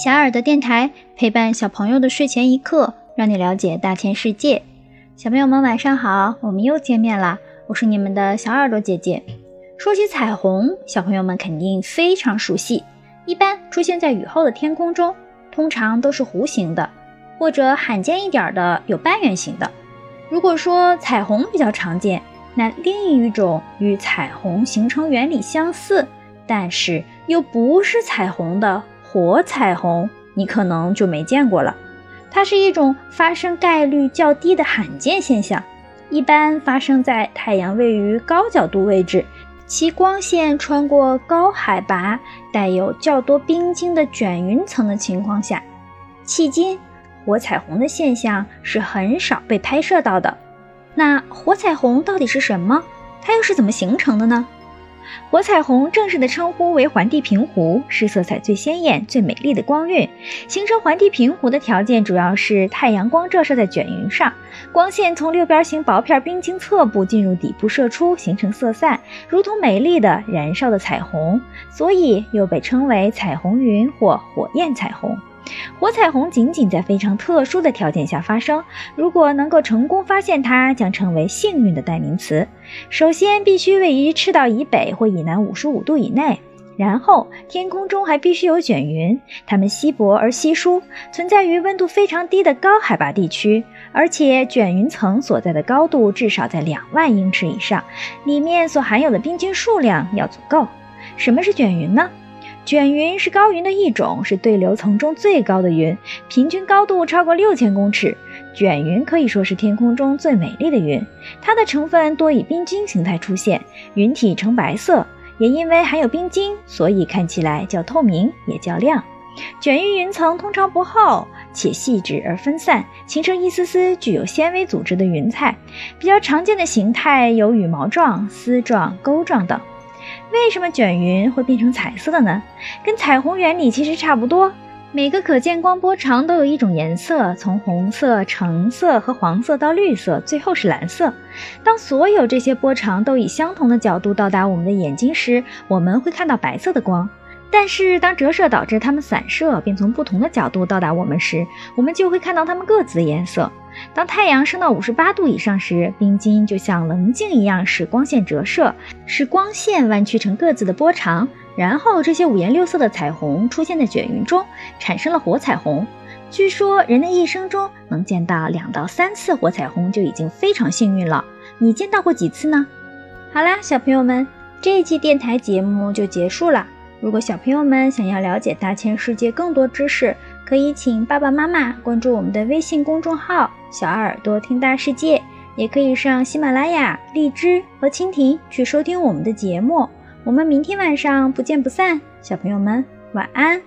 小耳朵电台陪伴小朋友的睡前一刻，让你了解大千世界。小朋友们晚上好，我们又见面啦！我是你们的小耳朵姐姐。说起彩虹，小朋友们肯定非常熟悉，一般出现在雨后的天空中，通常都是弧形的，或者罕见一点的有半圆形的。如果说彩虹比较常见，那另一种与彩虹形成原理相似，但是又不是彩虹的火彩虹，你可能就没见过了。它是一种发生概率较低的罕见现象，一般发生在太阳位于高角度位置，其光线穿过高海拔、带有较多冰晶的卷云层的情况下。迄今，火彩虹的现象是很少被拍摄到的。那火彩虹到底是什么？它又是怎么形成的呢？火彩虹正式的称呼为环地平湖，是色彩最鲜艳、最美丽的光晕。形成环地平湖的条件主要是太阳光照射在卷云上，光线从六边形薄片冰晶侧部进入底部射出，形成色散，如同美丽的燃烧的彩虹，所以又被称为彩虹云或火焰彩虹。火彩虹仅仅在非常特殊的条件下发生，如果能够成功发现它，将成为幸运的代名词。首先，必须位于赤道以北或以南五十五度以内，然后天空中还必须有卷云，它们稀薄而稀疏，存在于温度非常低的高海拔地区，而且卷云层所在的高度至少在两万英尺以上，里面所含有的冰晶数量要足够。什么是卷云呢？卷云是高云的一种，是对流层中最高的云，平均高度超过六千公尺。卷云可以说是天空中最美丽的云，它的成分多以冰晶形态出现，云体呈白色，也因为含有冰晶，所以看起来较透明，也较亮。卷云云层通常不厚，且细致而分散，形成一丝丝具有纤维组织的云彩。比较常见的形态有羽毛状、丝状、钩状等。为什么卷云会变成彩色的呢？跟彩虹原理其实差不多。每个可见光波长都有一种颜色，从红色、橙色和黄色到绿色，最后是蓝色。当所有这些波长都以相同的角度到达我们的眼睛时，我们会看到白色的光。但是当折射导致它们散射，并从不同的角度到达我们时，我们就会看到它们各自的颜色。当太阳升到五十八度以上时，冰晶就像棱镜一样使光线折射，使光线弯曲成各自的波长，然后这些五颜六色的彩虹出现在卷云中，产生了火彩虹。据说人的一生中能见到两到三次火彩虹就已经非常幸运了。你见到过几次呢？好啦，小朋友们，这一期电台节目就结束了。如果小朋友们想要了解大千世界更多知识，可以请爸爸妈妈关注我们的微信公众号“小耳朵听大世界”，也可以上喜马拉雅、荔枝和蜻蜓去收听我们的节目。我们明天晚上不见不散，小朋友们晚安。